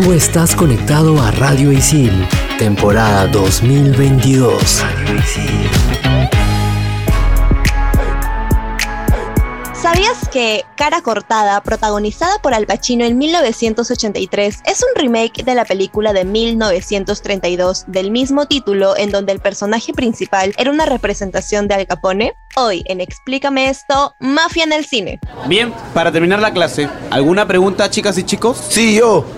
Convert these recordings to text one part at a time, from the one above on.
Tú estás conectado a Radio Isil, temporada 2022. Radio Isil. ¿Sabías que Cara Cortada, protagonizada por Al Pacino en 1983, es un remake de la película de 1932 del mismo título en donde el personaje principal era una representación de Al Capone? Hoy en Explícame esto, Mafia en el cine. Bien, para terminar la clase, ¿alguna pregunta chicas y chicos? Sí, yo.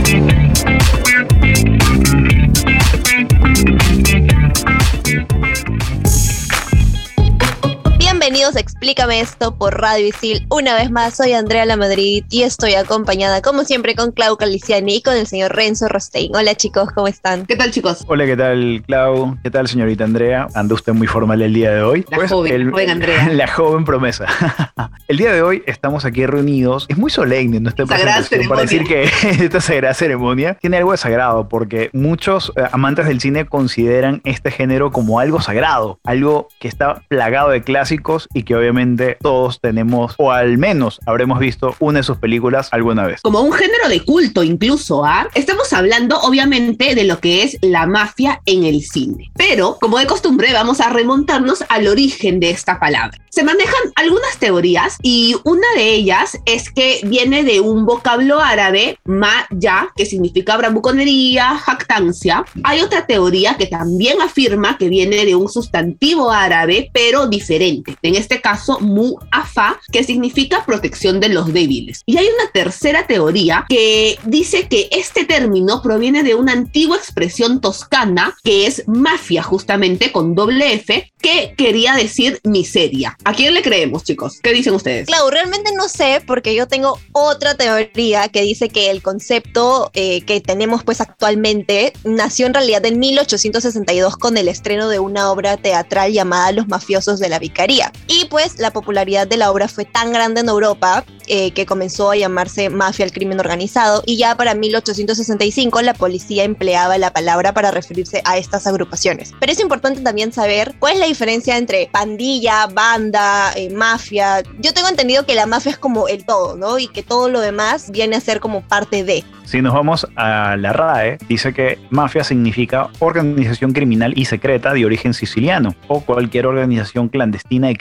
Bienvenidos a Explícame esto por Radio Isil. Una vez más, soy Andrea La Madrid y estoy acompañada, como siempre, con Clau Caliciani y con el señor Renzo Rostein. Hola chicos, ¿cómo están? ¿Qué tal, chicos? Hola, ¿qué tal, Clau? ¿Qué tal, señorita Andrea? Anda usted muy formal el día de hoy. La joven, la joven Andrea. La joven promesa. el día de hoy estamos aquí reunidos. Es muy solemne nuestra Sagrada presentación para decir que esta sagrada ceremonia tiene algo de sagrado, porque muchos eh, amantes del cine consideran este género como algo sagrado, algo que está plagado de clásicos y que obviamente todos tenemos, o al menos habremos visto una de sus películas alguna vez. Como un género de culto incluso, ¿ah? Estamos hablando obviamente de lo que es la mafia en el cine. Pero, como de costumbre, vamos a remontarnos al origen de esta palabra. Se manejan algunas teorías y una de ellas es que viene de un vocablo árabe, ma-ya, que significa bravuconería, jactancia. Hay otra teoría que también afirma que viene de un sustantivo árabe, pero diferente. En este caso, mu'afa, que significa protección de los débiles. Y hay una tercera teoría que dice que este término proviene de una antigua expresión toscana que es mafia, justamente con doble F, que quería decir miseria. ¿A quién le creemos, chicos? ¿Qué dicen ustedes? Clau, realmente no sé porque yo tengo otra teoría que dice que el concepto eh, que tenemos pues actualmente nació en realidad en 1862 con el estreno de una obra teatral llamada Los mafiosos de la vicaría. Y pues la popularidad de la obra fue tan grande en Europa eh, que comenzó a llamarse mafia al crimen organizado y ya para 1865 la policía empleaba la palabra para referirse a estas agrupaciones. Pero es importante también saber cuál es la diferencia entre pandilla, banda, eh, mafia. Yo tengo entendido que la mafia es como el todo, ¿no? Y que todo lo demás viene a ser como parte de. Si nos vamos a la RAE, dice que mafia significa organización criminal y secreta de origen siciliano o cualquier organización clandestina y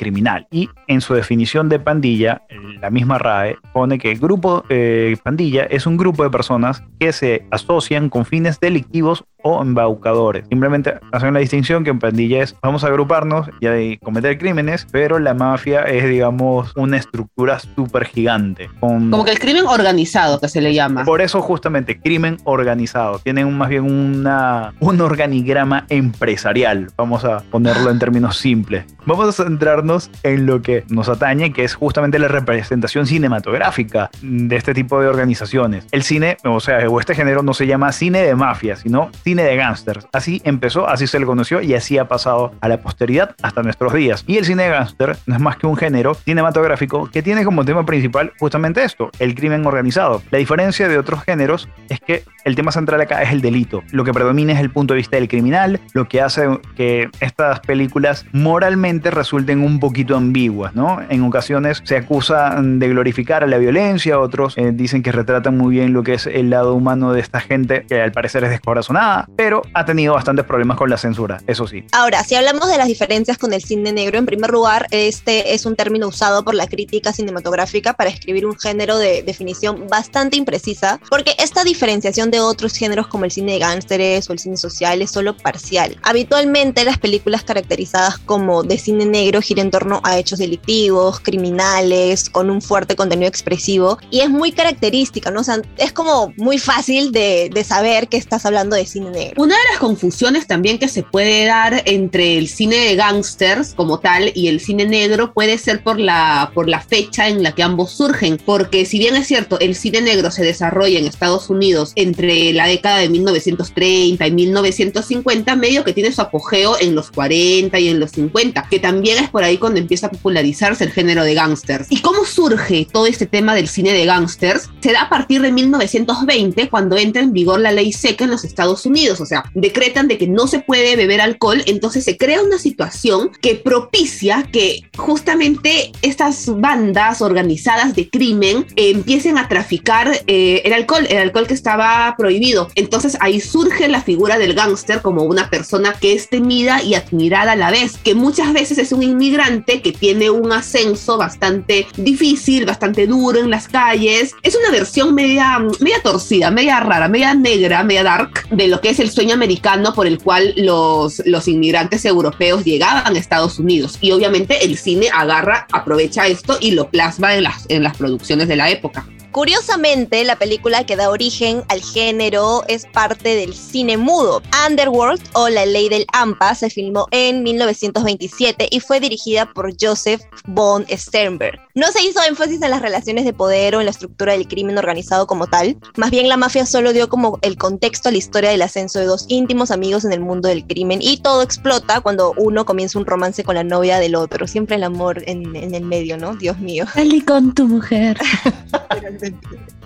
Y en su definición de pandilla, la misma RAE pone que grupo eh, pandilla es un grupo de personas que se asocian con fines delictivos o embaucadores. Simplemente hacen la distinción que en pandilla es vamos a agruparnos y a cometer crímenes, pero la mafia es, digamos, una estructura súper gigante. Como que el crimen organizado que se le llama. Por eso justamente crimen organizado. Tienen más bien una, un organigrama empresarial, vamos a ponerlo en términos simples. Vamos a centrarnos en lo que nos atañe, que es justamente la representación cinematográfica de este tipo de organizaciones. El cine, o sea, o este género no se llama cine de mafia, sino cine de gángsters. Así empezó, así se le conoció y así ha pasado a la posteridad hasta nuestros días. Y el cine de gángster no es más que un género cinematográfico que tiene como tema principal justamente esto, el crimen organizado. La diferencia de otros géneros es que el tema central acá es el delito. Lo que predomina es el punto de vista del criminal, lo que hace que estas películas moralmente resulten un poquito ambiguas, ¿no? En ocasiones se acusa de glorificar a la violencia, otros eh, dicen que retratan muy bien lo que es el lado humano de esta gente que al parecer es descorazonada pero ha tenido bastantes problemas con la censura, eso sí. Ahora, si hablamos de las diferencias con el cine negro, en primer lugar, este es un término usado por la crítica cinematográfica para escribir un género de definición bastante imprecisa, porque esta diferenciación de otros géneros como el cine de gángsteres o el cine social es solo parcial. Habitualmente las películas caracterizadas como de cine negro giran en torno a hechos delictivos, criminales, con un fuerte contenido expresivo, y es muy característica, ¿no? O sea, es como muy fácil de, de saber que estás hablando de cine negro. Una de las confusiones también que se puede dar entre el cine de gangsters como tal y el cine negro puede ser por la, por la fecha en la que ambos surgen, porque si bien es cierto, el cine negro se desarrolla en Estados Unidos entre la década de 1930 y 1950, medio que tiene su apogeo en los 40 y en los 50, que también es por ahí cuando empieza a popularizarse el género de gángsters. ¿Y cómo surge todo este tema del cine de gángsters? Se da a partir de 1920 cuando entra en vigor la ley seca en los Estados Unidos, o sea, decretan de que no se puede beber alcohol, entonces se crea una situación que propicia que justamente estas bandas organizadas de crimen eh, empiecen a traficar eh, el alcohol, el alcohol que estaba prohibido. Entonces ahí surge la figura del gángster como una persona que es temida y admirada a la vez, que muchas veces es un inmigrante que tiene un ascenso bastante difícil, bastante duro en las calles. Es una versión media, media torcida, media rara, media negra, media dark de lo que es el sueño americano por el cual los, los inmigrantes europeos llegaban a Estados Unidos. Y obviamente el cine agarra, aprovecha esto y lo plasma en las, en las producciones de la época. Curiosamente, la película que da origen al género es parte del cine mudo. Underworld o La Ley del Ampa se filmó en 1927 y fue dirigida por Joseph von Sternberg. No se hizo énfasis en las relaciones de poder o en la estructura del crimen organizado como tal, más bien la mafia solo dio como el contexto a la historia del ascenso de dos íntimos amigos en el mundo del crimen y todo explota cuando uno comienza un romance con la novia del otro, siempre el amor en, en el medio, ¿no? Dios mío. Salí con tu mujer.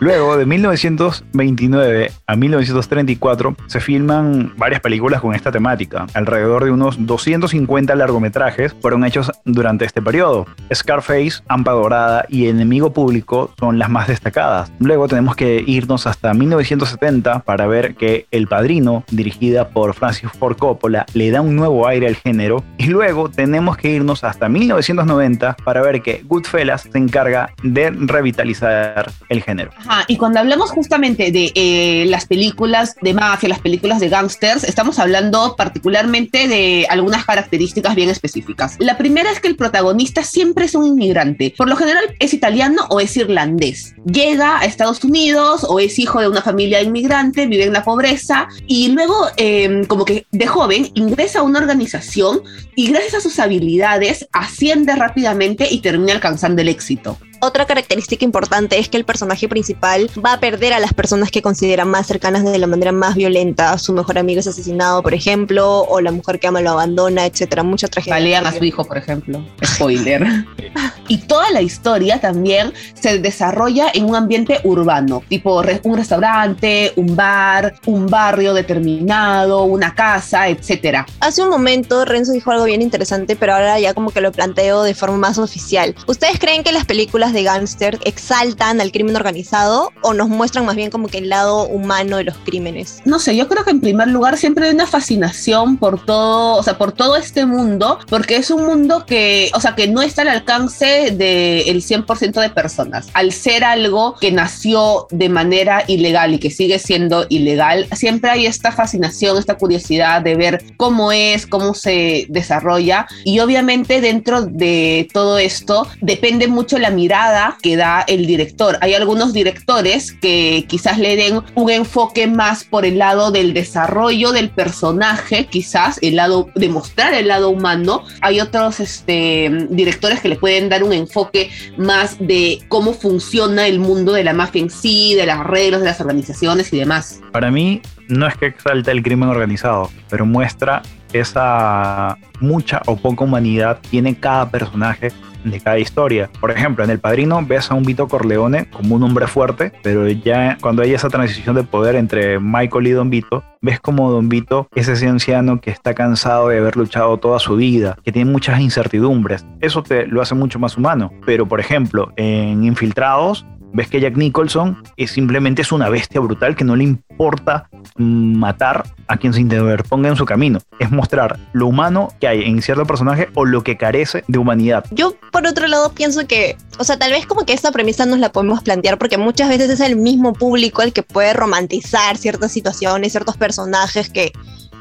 Luego, de 1929 a 1934, se filman varias películas con esta temática. Alrededor de unos 250 largometrajes fueron hechos durante este periodo. Scarface, Ampa Dorada y Enemigo Público son las más destacadas. Luego tenemos que irnos hasta 1970 para ver que El Padrino, dirigida por Francis Ford Coppola, le da un nuevo aire al género. Y luego tenemos que irnos hasta 1990 para ver que Goodfellas se encarga de revitalizar el género. Y cuando hablamos justamente de eh, las películas de mafia, las películas de gangsters, estamos hablando particularmente de algunas características bien específicas. La primera es que el protagonista siempre es un inmigrante. Por lo general es italiano o es irlandés. Llega a Estados Unidos o es hijo de una familia inmigrante, vive en la pobreza y luego eh, como que de joven ingresa a una organización y gracias a sus habilidades asciende rápidamente y termina alcanzando el éxito. Otra característica importante es que el personaje principal va a perder a las personas que considera más cercanas de la manera más violenta. Su mejor amigo es asesinado, por ejemplo, o la mujer que ama lo abandona, etcétera. Mucha tragedia. Balean a su hijo, por ejemplo. Spoiler. y toda la historia también se desarrolla en un ambiente urbano, tipo un restaurante, un bar, un barrio determinado, una casa, etcétera. Hace un momento Renzo dijo algo bien interesante, pero ahora ya como que lo planteo de forma más oficial. ¿Ustedes creen que las películas de gángster exaltan al crimen organizado o nos muestran más bien como que el lado humano de los crímenes? No sé, yo creo que en primer lugar siempre hay una fascinación por todo, o sea, por todo este mundo, porque es un mundo que, o sea, que no está al alcance del 100% de personas. Al ser algo que nació de manera ilegal y que sigue siendo ilegal, siempre hay esta fascinación, esta curiosidad de ver cómo es, cómo se desarrolla y obviamente dentro de todo esto depende mucho la mirada que da el director. Hay algunos directores que quizás le den un enfoque más por el lado del desarrollo del personaje, quizás el lado de mostrar el lado humano. Hay otros este, directores que le pueden dar un enfoque más de cómo funciona el mundo de la mafia en sí, de las reglas, de las organizaciones y demás. Para mí, no es que exalte el crimen organizado, pero muestra esa mucha o poca humanidad tiene cada personaje de cada historia. Por ejemplo, en El Padrino ves a un Vito Corleone como un hombre fuerte, pero ya cuando hay esa transición de poder entre Michael y Don Vito, ves como Don Vito es ese anciano que está cansado de haber luchado toda su vida, que tiene muchas incertidumbres. Eso te lo hace mucho más humano. Pero, por ejemplo, en Infiltrados, ves que Jack Nicholson es simplemente es una bestia brutal que no le importa matar a quien se interponga en su camino. Es mostrar lo humano que hay en cierto personaje o lo que carece de humanidad. Yo, por otro lado, pienso que, o sea, tal vez como que esta premisa nos la podemos plantear porque muchas veces es el mismo público el que puede romantizar ciertas situaciones, ciertos personajes que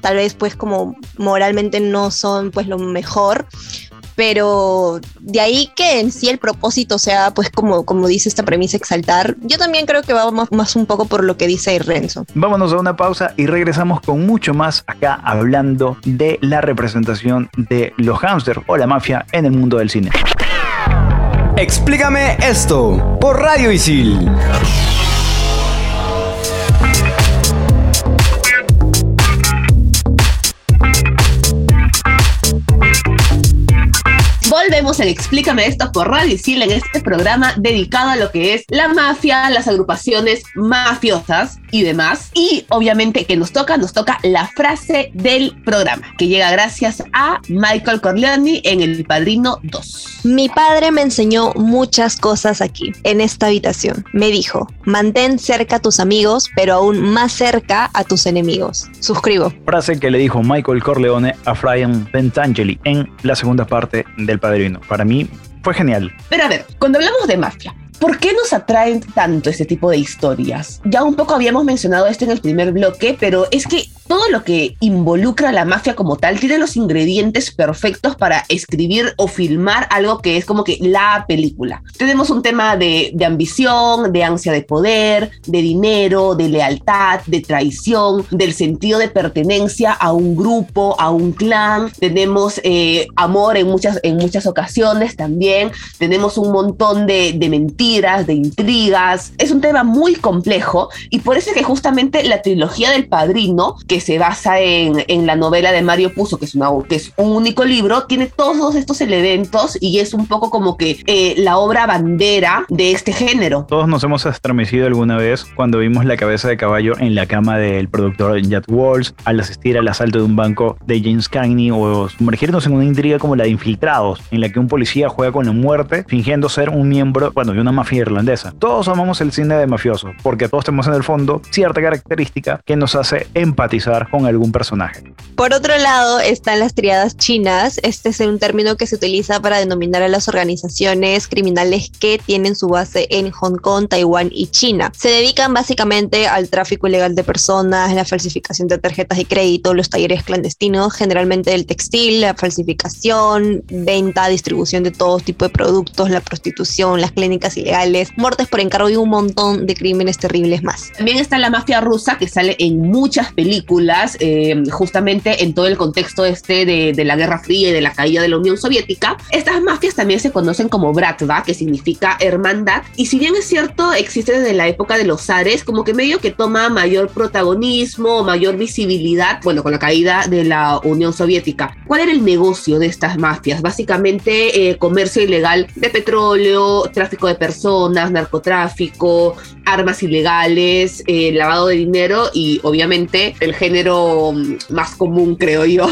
tal vez pues como moralmente no son pues lo mejor, pero de ahí que en sí el propósito sea, pues como, como dice esta premisa, exaltar, yo también creo que va más, más un poco por lo que dice Renzo. Vámonos a una pausa y regresamos con mucho más acá hablando de la representación de los hámsters o la mafia en el mundo del cine. Explícame esto por Radio Isil. En Explícame esto por Radio Isil en este programa dedicado a lo que es la mafia, las agrupaciones mafiosas y demás. Y obviamente que nos toca, nos toca la frase del programa, que llega gracias a Michael Corleone en El Padrino 2. Mi padre me enseñó muchas cosas aquí, en esta habitación. Me dijo, mantén cerca a tus amigos, pero aún más cerca a tus enemigos. Suscribo. Frase que le dijo Michael Corleone a Brian Pentangeli en la segunda parte del Padrino. Para mí fue genial. Pero a ver, cuando hablamos de mafia, ¿Por qué nos atraen tanto este tipo de historias? Ya un poco habíamos mencionado esto en el primer bloque, pero es que todo lo que involucra a la mafia como tal tiene los ingredientes perfectos para escribir o filmar algo que es como que la película. Tenemos un tema de, ambición, de ansia de poder, de dinero, de lealtad, de traición, del sentido de pertenencia a un grupo, a un clan. Tenemos eh, amor en muchas, en muchas ocasiones también. Tenemos un montón de, de mentiras, de intrigas. Es un tema muy complejo y por eso es que justamente la trilogía del padrino, que se basa en, en, la novela de Mario Puzo, que es, una, que es un único libro, tiene todos estos elementos y es un poco como que eh, la obra bandera de este género. Todos nos hemos estremecido alguna vez cuando vimos la cabeza de caballo en la cama del productor Jack Walls al asistir al asalto de un banco de James Cagney o sumergirnos en una intriga como la de Infiltrados, en la que un policía juega con la muerte fingiendo ser un miembro, bueno, de una mafia irlandesa. Todos amamos el cine de mafioso porque todos tenemos en el fondo cierta característica que nos hace empatizar con algún personaje. Por otro lado, están las triadas chinas. Este es un término que se utiliza para denominar a las organizaciones criminales que tienen su base en Hong Kong, Taiwán y China. Se dedican básicamente al tráfico ilegal de personas, la falsificación de tarjetas de crédito, los talleres clandestinos, generalmente del textil, la falsificación, venta, distribución de todo tipo de productos, la prostitución, las clínicas ilegales, muertes por encargo y un montón de crímenes terribles más. También está la mafia rusa que sale en muchas películas, eh, justamente en todo el contexto este de, de, la Guerra Fría y de la caída de la Unión Soviética. Estas mafias también se conocen como Bratva, que significa hermandad, y si bien es cierto, existe desde la época de los zares, como que medio que toma mayor protagonismo, mayor visibilidad, bueno, con la caída de la Unión Soviética. ¿Cuál era el negocio de estas mafias? Básicamente eh, comercio ilegal de petróleo, tráfico de personas, narcotráfico, armas ilegales, eh, lavado de dinero y obviamente el género más común, creo yo,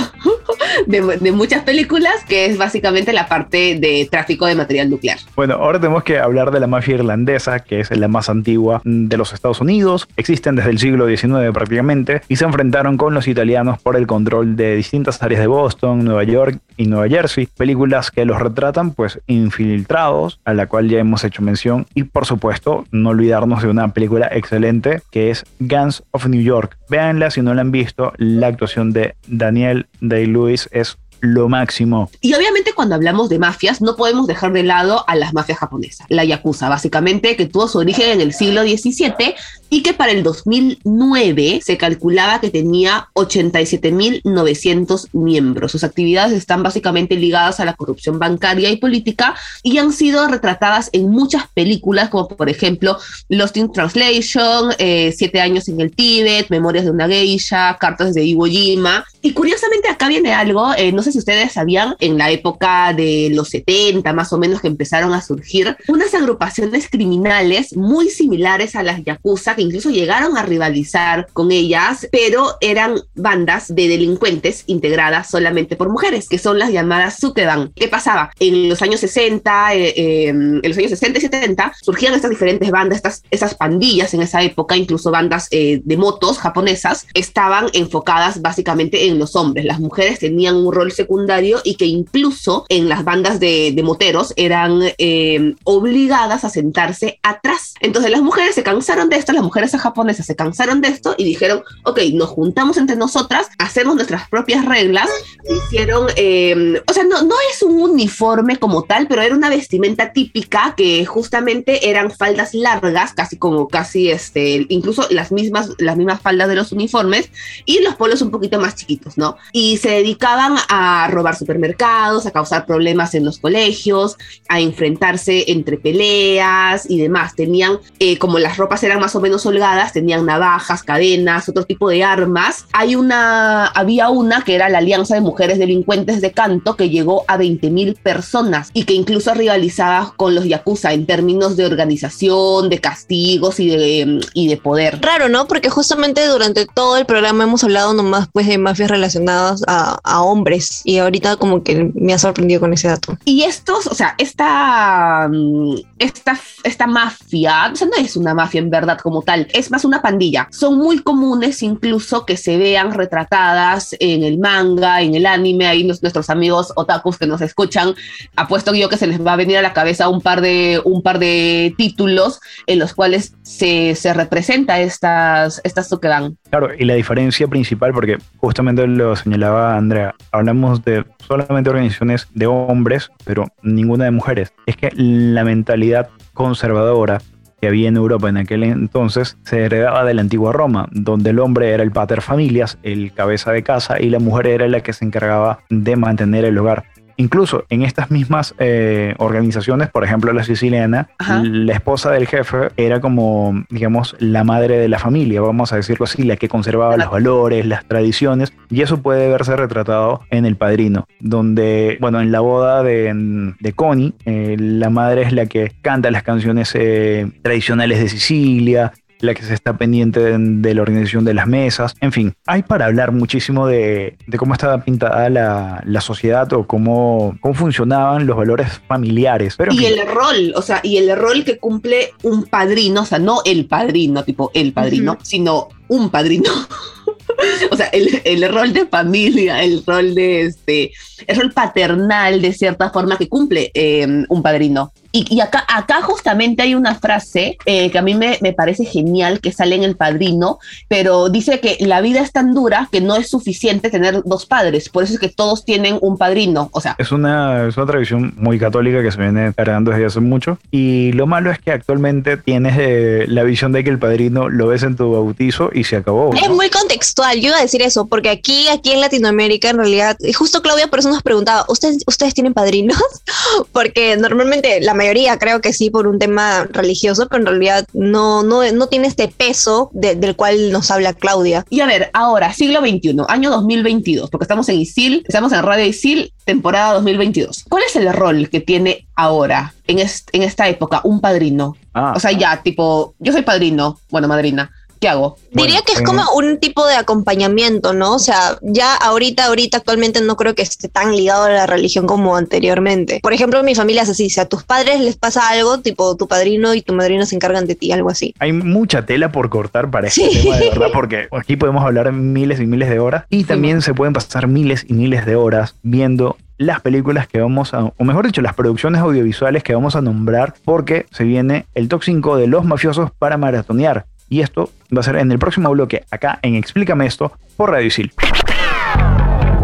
de, de, muchas películas, que es básicamente la parte de tráfico de material nuclear. Bueno, ahora tenemos que hablar de la mafia irlandesa, que es la más antigua de los Estados Unidos. Existen desde el siglo XIX prácticamente y se enfrentaron con los italianos por el control de distintas áreas de Boston, Nueva York y Nueva Jersey. Películas que los retratan pues infiltrados, a la cual ya hemos hecho mención. Y por supuesto, no olvidarnos de una película excelente que es Guns of New York. Véanla si no la han visto. La actuación de Daniel Day-Lewis es lo máximo. Y obviamente cuando hablamos de mafias no podemos dejar de lado a las mafias japonesas. La Yakuza, básicamente, que tuvo su origen en el siglo XVII y que para el 2009 se calculaba que tenía 87.900 miembros. Sus actividades están básicamente ligadas a la corrupción bancaria y política y han sido retratadas en muchas películas, como por ejemplo Lost in Translation, eh, Siete años en el Tíbet, Memorias de una geisha, Cartas de Iwo Jima. Y curiosamente acá viene algo, eh, no sé si ustedes sabían, en la época de los 70 más o menos que empezaron a surgir unas agrupaciones criminales muy similares a las Yakuza, que incluso llegaron a rivalizar con ellas, pero eran bandas de delincuentes integradas solamente por mujeres, que son las llamadas Sukeban. ¿Qué pasaba? En los años 60, eh, eh, en los años 60 y 70, surgían estas diferentes bandas, estas, estas pandillas en esa época, incluso bandas eh, de motos japonesas, estaban enfocadas básicamente en los hombres. Las mujeres tenían un rol secundario y que incluso en las bandas de, de moteros eran eh, obligadas a sentarse atrás. Entonces las mujeres se cansaron de esto, las mujeres japonesas se cansaron de esto y dijeron, ok, nos juntamos entre nosotras, hacemos nuestras propias reglas. Hicieron, eh, o sea, no, no es un uniforme como tal, pero era una vestimenta típica que justamente eran faldas largas, casi como casi este, incluso las mismas, las mismas faldas de los uniformes y los polos un poquito más chiquitos, ¿no? Y se dedicaban a robar supermercados, a causar problemas en los colegios, a enfrentarse entre peleas y demás. Tenían, eh, como las ropas eran más o menos manos holgadas tenían navajas, cadenas, otro tipo de armas. Hay una, había una que era la Alianza de Mujeres Delincuentes de Canto que llegó a 20.000 personas y que incluso rivalizaba con los Yakuza en términos de organización, de castigos y de, y de poder. Raro, ¿no? Porque justamente durante todo el programa hemos hablado nomás pues de mafias relacionadas a, a hombres y ahorita como que me ha sorprendido con ese dato. Y estos, o sea, esta, mm, esta, esta mafia, o sea, no es una mafia en verdad como tal, es más una pandilla. Son muy comunes incluso que se vean retratadas en el manga, en el anime, ahí nuestros amigos otakus que nos escuchan, apuesto yo que se les va a venir a la cabeza un par de, un par de títulos en los cuales se, se representa estas, estas Tokedan. Claro, y la diferencia principal, porque justamente lo señalaba Andrea, hablamos de solamente organizaciones de hombres, pero ninguna de mujeres. Es que la mentalidad conservadora que había en Europa en aquel entonces se heredaba de la antigua Roma, donde el hombre era el pater familias, el cabeza de casa, y la mujer era la que se encargaba de mantener el hogar. Incluso en estas mismas eh, organizaciones, por ejemplo la siciliana, Ajá. la esposa del jefe era como, digamos, la madre de la familia, vamos a decirlo así, la que conservaba los valores, las tradiciones, y eso puede verse retratado en El Padrino, donde, bueno, en la boda de, de Connie, eh, la madre es la que canta las canciones eh, tradicionales de Sicilia, la que se está pendiente de, de la organización de las mesas. En fin, hay para hablar muchísimo de, de cómo estaba pintada la, la sociedad o cómo, cómo funcionaban los valores familiares. Pero Y fin, el rol, o sea, y el rol que cumple un padrino, o sea, no el padrino, tipo el padrino, sino un padrino. o sea, el, el rol de familia, el rol de este, el rol paternal de cierta forma que cumple eh, un padrino. Y, y acá, acá justamente hay una frase eh, que a mí me, me parece genial que sale en El Padrino, pero dice que la vida es tan dura que no es suficiente tener dos padres, por eso es que todos tienen un padrino, o sea, Es una, es una tradición muy católica que se viene heredando desde hace mucho. Y lo malo es que actualmente tienes eh, la visión de que el padrino lo ves en tu bautizo y se acabó. Es ¿no? muy contextual, yo iba a decir eso, porque aquí, aquí en Latinoamérica, en realidad, justo Claudia por eso nos preguntaba, ¿ustedes, ¿ustedes tienen padrinos? porque normalmente la mayoría creo que sí por un tema religioso, pero en realidad no, no, no tiene este peso de- del cual nos habla Claudia. Y a ver, ahora, siglo XXI, año 2022, porque estamos en ISIL, estamos en Radio ISIL, temporada 2022. ¿Cuál es el rol que tiene ahora, en, est- en esta época, un padrino? Ah, O sea, ya, tipo, yo soy padrino, bueno, madrina, ¿qué hago? Diría que es en- como un tipo de acompañamiento, ¿no? O sea, ya ahorita, ahorita, actualmente no creo que esté tan ligado a la religión como anteriormente. Por ejemplo, mi familia es así, si a tus padres les pasa algo, tipo tu padrino y tu madrino se encargan de ti, algo así. Hay mucha tela por cortar para este Sí. tema, de verdad, porque aquí podemos hablar miles y miles de horas y también se pueden pasar miles y miles de horas viendo las películas que vamos a, o mejor dicho, las producciones audiovisuales que vamos a nombrar, porque se viene el top 5 de los mafiosos para maratonear. Y esto va a ser en el próximo bloque, acá en Explícame esto, por Radio Isil.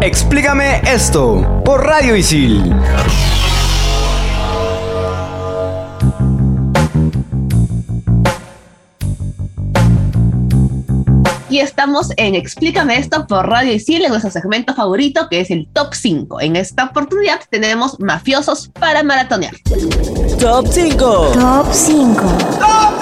Explícame esto por Radio Isil. Y estamos en Explícame esto por Radio Isil, en nuestro segmento favorito, que es el Top 5. En esta oportunidad tenemos mafiosos para maratonear. Top 5. Top 5. Top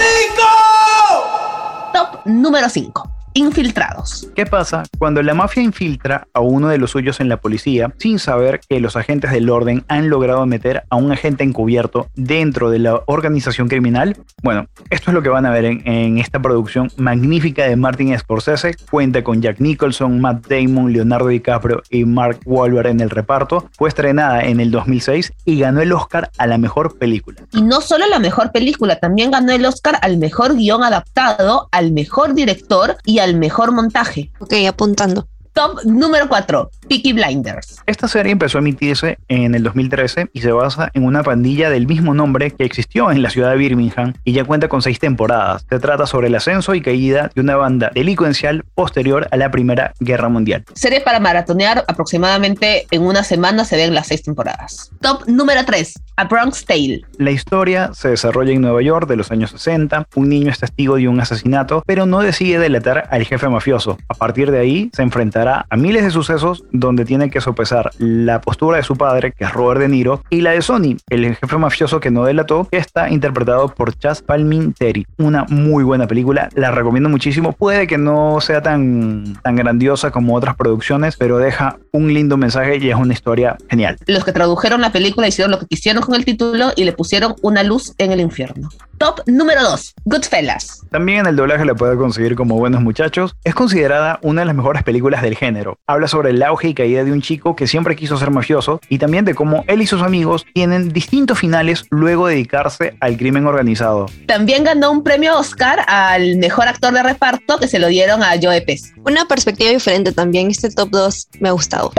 número 5. Infiltrados. ¿Qué pasa cuando la mafia infiltra a uno de los suyos en la policía sin saber que los agentes del orden han logrado meter a un agente encubierto dentro de la organización criminal? Bueno, esto es lo que van a ver en, en esta producción magnífica de Martin Scorsese. Cuenta con Jack Nicholson, Matt Damon, Leonardo DiCaprio y Mark Wahlberg en el reparto. Fue estrenada en el 2006 y ganó el Oscar a la mejor película. Y no solo la mejor película, también ganó el Oscar al mejor guion adaptado, al mejor director y al mejor montaje. Ok, apuntando. Top número 4. Peaky Blinders. Esta serie empezó a emitirse en el 2013 y se basa en una pandilla del mismo nombre que existió en la ciudad de Birmingham y ya cuenta con seis temporadas. Se trata sobre el ascenso y caída de una banda delincuencial posterior a la Primera Guerra Mundial. Serie para maratonear aproximadamente en una semana se ven las seis temporadas. Top número 3. A Bronx Tale. La historia se desarrolla en Nueva York de los años 60. Un niño es testigo de un asesinato, pero no decide delatar al jefe mafioso. A partir de ahí se enfrentará a miles de sucesos donde tiene que sopesar la postura de su padre, que es Robert De Niro, y la de Sony, el jefe mafioso que no delató, que está interpretado por Chas Palminteri. Una muy buena película, la recomiendo muchísimo. Puede que no sea tan, tan grandiosa como otras producciones, pero deja un lindo mensaje y es una historia genial. Los que tradujeron la película hicieron lo que quisieron con el título y le pusieron una luz en el infierno. Top número 2, Goodfellas. También en el doblaje la puede conseguir como Buenos Muchachos. Es considerada una de las mejores películas del género. Habla sobre el auge y caída de un chico que siempre quiso ser mafioso y también de cómo él y sus amigos tienen distintos finales luego de dedicarse al crimen organizado. También ganó un premio Oscar al mejor actor de reparto que se lo dieron a Joe Pesci. Una perspectiva diferente también. Este top 2 me ha gustado.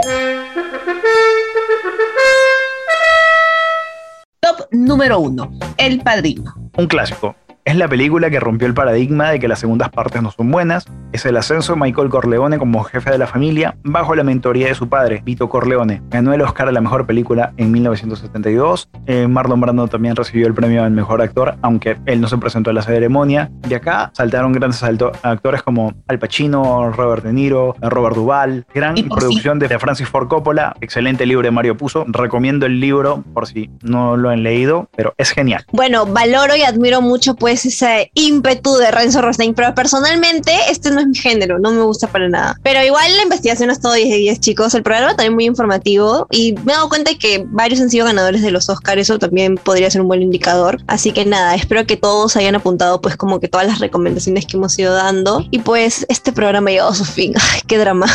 Número 1, El Padrino. Un clásico. Es la película que rompió el paradigma de que las segundas partes no son buenas. Es el ascenso de Michael Corleone como jefe de la familia bajo la mentoría de su padre, Vito Corleone. Ganó el Oscar a la mejor película en 1972. Eh, Marlon Brando también recibió el premio al mejor actor, aunque él no se presentó a la ceremonia. De acá saltaron grandes actores como Al Pacino, Robert De Niro, Robert Duvall. Gran producción de Francis Ford Coppola. Excelente libro de Mario Puzo. Recomiendo el libro por si no lo han leído, pero es genial. Bueno, valoro y admiro mucho pues ese ímpetu de Renzo Rostein, pero personalmente este no es mi género, no me gusta para nada. Pero igual la investigación es todo 10 de 10, chicos. El programa también muy informativo y me he dado cuenta de que varios han sido ganadores de los Oscars, eso también podría ser un buen indicador. Así que nada, espero que todos hayan apuntado pues como que todas las recomendaciones que hemos ido dando y pues este programa ha llegado a su fin. Ay, qué drama.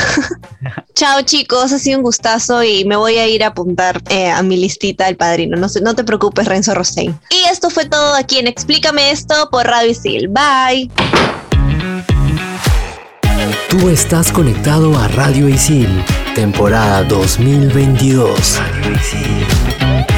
Chao chicos, ha sido un gustazo y me voy a ir a apuntar eh, a mi listita del padrino. No, no te preocupes, Renzo Rostein. Y esto fue todo aquí en Explícame esto por Radio Isil. Bye. Tú estás conectado a Radio Isil, temporada 2022. Radio Isil.